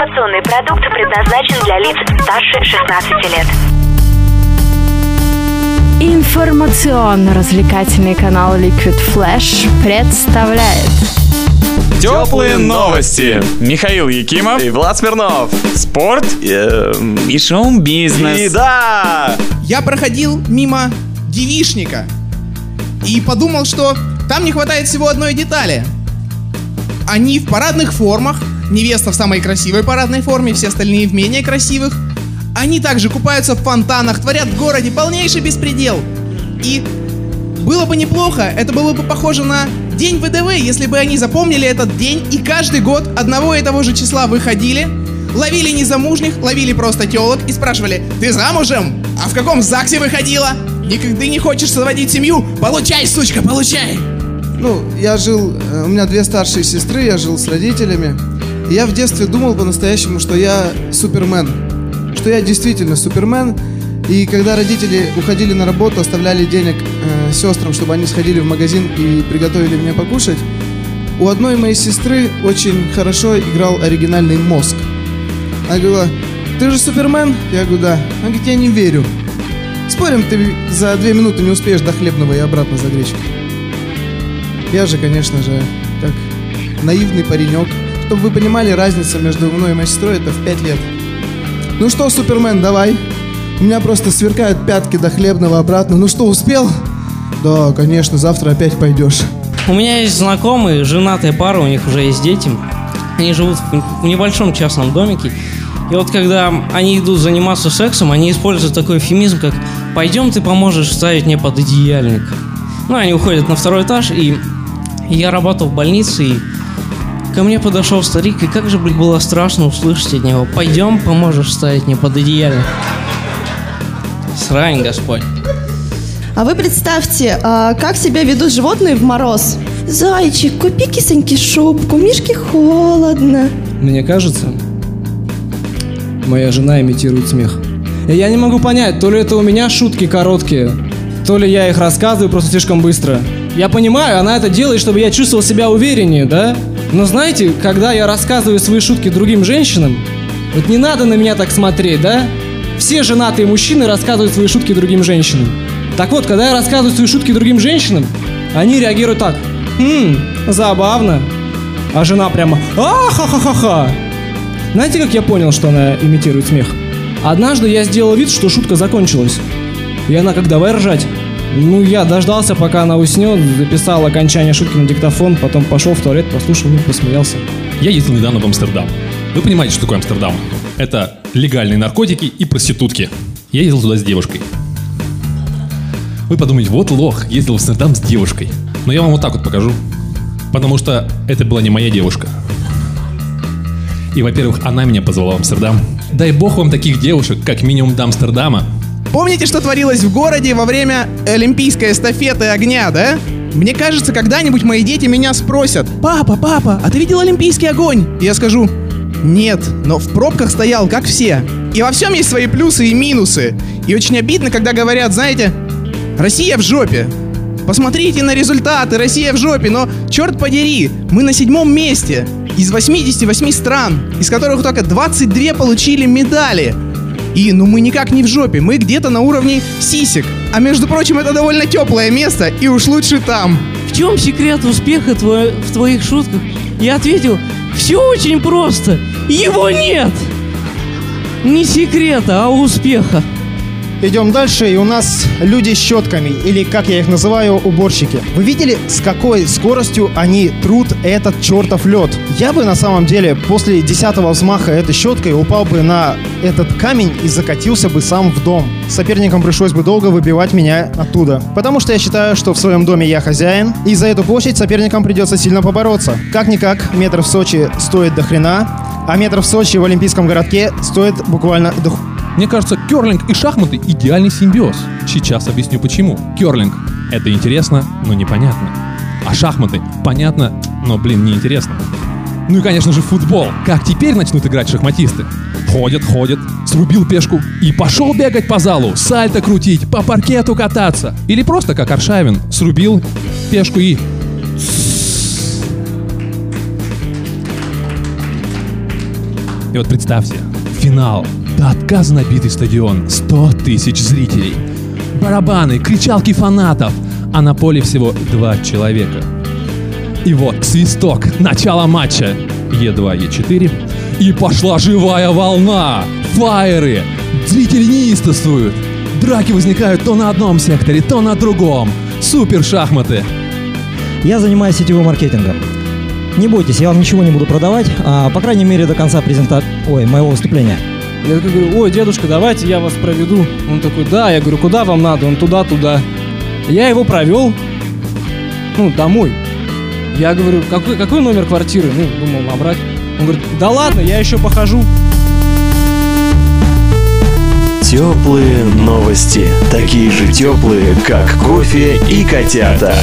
Информационный продукт предназначен для лиц старше 16 лет. Информационно-развлекательный канал Liquid Flash представляет Теплые новости. Михаил Якимов. И Влад Смирнов. Спорт. Эм, И шоу-бизнес. И да! Я проходил мимо девишника и подумал, что там не хватает всего одной детали. Они в парадных формах, невеста в самой красивой парадной форме, все остальные в менее красивых. Они также купаются в фонтанах, творят в городе полнейший беспредел. И было бы неплохо, это было бы похоже на День ВДВ, если бы они запомнили этот день и каждый год одного и того же числа выходили, ловили незамужних, ловили просто телок и спрашивали, ты замужем? А в каком ЗАГСе выходила? Никогда не хочешь заводить семью? Получай, сучка, получай! Ну, я жил, э, у меня две старшие сестры, я жил с родителями. И я в детстве думал по-настоящему, что я супермен. Что я действительно супермен. И когда родители уходили на работу, оставляли денег э, сестрам, чтобы они сходили в магазин и приготовили мне покушать, у одной моей сестры очень хорошо играл оригинальный мозг. Она говорила, ты же супермен? Я говорю, да. Она говорит, я не верю. Спорим, ты за две минуты не успеешь до хлебного и обратно за гречкой. Я же, конечно же, как наивный паренек. Чтобы вы понимали, разница между мной и моей сестрой это в 5 лет. Ну что, Супермен, давай. У меня просто сверкают пятки до хлебного обратно. Ну что, успел? Да, конечно, завтра опять пойдешь. У меня есть знакомые, женатая пара, у них уже есть дети. Они живут в небольшом частном домике. И вот когда они идут заниматься сексом, они используют такой эфемизм, как «пойдем, ты поможешь вставить мне под идеальник». Ну, они уходят на второй этаж, и я работал в больнице, и ко мне подошел старик, и как же, было страшно услышать от него «пойдем, поможешь вставить мне под идеальник». Срань, Господь. А вы представьте, а, как себя ведут животные в мороз. Зайчик, купи кисоньке шубку, Мишке холодно. Мне кажется, моя жена имитирует смех. И я не могу понять, то ли это у меня шутки короткие, то ли я их рассказываю просто слишком быстро. Я понимаю, она это делает, чтобы я чувствовал себя увереннее, да? Но знаете, когда я рассказываю свои шутки другим женщинам, вот не надо на меня так смотреть, да? Все женатые мужчины рассказывают свои шутки другим женщинам. Так вот, когда я рассказываю свои шутки другим женщинам, они реагируют так. Хм, забавно. А жена прямо а-ха-ха-ха-ха. Знаете, как я понял, что она имитирует смех? Однажды я сделал вид, что шутка закончилась. И она как давай ржать. Ну, я дождался, пока она уснет, записал окончание шутки на диктофон, потом пошел в туалет, послушал, ну, посмеялся. Я ездил недавно в Амстердам. Вы понимаете, что такое Амстердам? Это легальные наркотики и проститутки. Я ездил туда с девушкой. Вы подумаете, вот лох, ездил в Амстердам с девушкой. Но я вам вот так вот покажу. Потому что это была не моя девушка. И, во-первых, она меня позвала в Амстердам. Дай бог вам таких девушек, как минимум до Амстердама. Помните, что творилось в городе во время Олимпийской эстафеты огня, да? Мне кажется, когда-нибудь мои дети меня спросят, «Папа, папа, а ты видел Олимпийский огонь?» Я скажу, «Нет, но в пробках стоял, как все». И во всем есть свои плюсы и минусы. И очень обидно, когда говорят, знаете, «Россия в жопе». Посмотрите на результаты, Россия в жопе, но, черт подери, мы на седьмом месте из 88 стран, из которых только 22 получили медали. И, ну мы никак не в жопе, мы где-то на уровне сисек. А между прочим, это довольно теплое место, и уж лучше там. В чем секрет успеха твой- в твоих шутках? Я ответил, все очень просто. Его нет. Не секрета, а успеха. Идем дальше, и у нас люди с щетками, или как я их называю, уборщики. Вы видели, с какой скоростью они трут этот чертов лед? Я бы на самом деле после десятого взмаха этой щеткой упал бы на этот камень и закатился бы сам в дом. Соперникам пришлось бы долго выбивать меня оттуда. Потому что я считаю, что в своем доме я хозяин, и за эту площадь соперникам придется сильно побороться. Как-никак, метр в Сочи стоит до хрена, а метр в Сочи в Олимпийском городке стоит буквально до Мне кажется, керлинг и шахматы – идеальный симбиоз. Сейчас объясню почему. Керлинг – это интересно, но непонятно. А шахматы – понятно, но, блин, неинтересно. Ну и, конечно же, футбол. Как теперь начнут играть шахматисты? Ходят, ходят, срубил пешку и пошел бегать по залу, сальто крутить, по паркету кататься. Или просто, как Аршавин, срубил пешку и... И вот представьте, финал. До отказа набитый стадион. 100 тысяч зрителей. Барабаны, кричалки фанатов. А на поле всего два человека. И вот свисток, начало матча. Е2, Е4. И пошла живая волна. Фаеры. Зрители неистовствуют. Драки возникают то на одном секторе, то на другом. Супер шахматы. Я занимаюсь сетевым маркетингом. Не бойтесь, я вам ничего не буду продавать, а, по крайней мере до конца презента... Ой, моего выступления. Я такой говорю, ой, дедушка, давайте я вас проведу. Он такой, да, я говорю, куда вам надо? Он туда-туда. Я его провел, ну, домой. Я говорю, какой, какой номер квартиры? Ну, думал набрать. Он говорит, да ладно, я еще похожу. Теплые новости. Такие же теплые, как кофе и котята.